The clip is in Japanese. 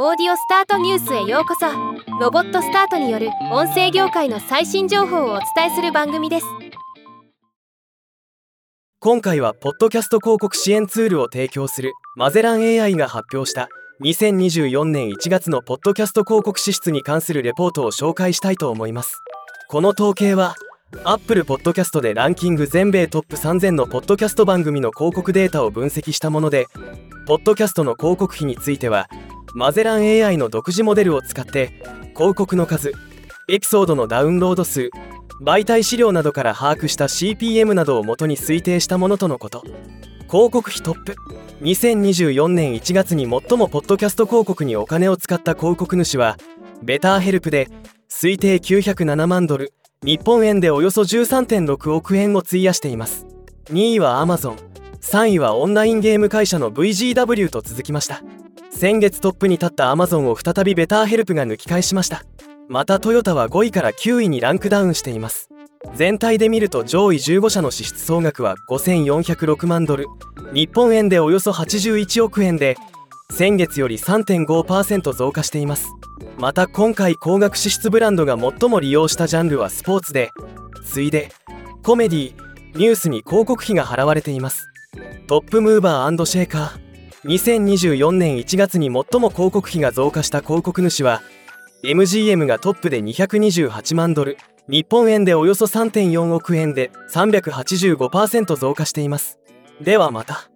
オーディオスタートニュースへようこそ。ロボットスタートによる音声業界の最新情報をお伝えする番組です。今回はポッドキャスト広告支援ツールを提供するマゼラン AI が発表した2024年1月のポッドキャスト広告支出に関するレポートを紹介したいと思います。この統計は Apple Podcast でランキング全米トップ3000のポッドキャスト番組の広告データを分析したものでポッドキャストの広告費についてはマゼラン AI の独自モデルを使って広告の数エピソードのダウンロード数媒体資料などから把握した CPM などを元に推定したものとのこと。広告費トップ。2024年1月に最もポッドキャスト広告にお金を使った広告主はベターヘルプで推定907万ドル日本円でおよそ13.6億円を費やしています。2位は Amazon3 位はオンラインゲーム会社の VGW と続きました。先月トップに立った Amazon を再びベターヘルプが抜き返しました。またトヨタは5位から9位にランクダウンしています。全体で見ると上位15社の支出総額は5406万ドル。日本円でおよそ81億円で先月より3.5%増加しています。また今回高額支出ブランドが最も利用したジャンルはスポーツで次いでコメディニュースに広告費が払われています。トップムーバーシェーカー。2024年1月に最も広告費が増加した広告主は MGM がトップで228万ドル日本円でおよそ3.4億円で385%増加しています。ではまた。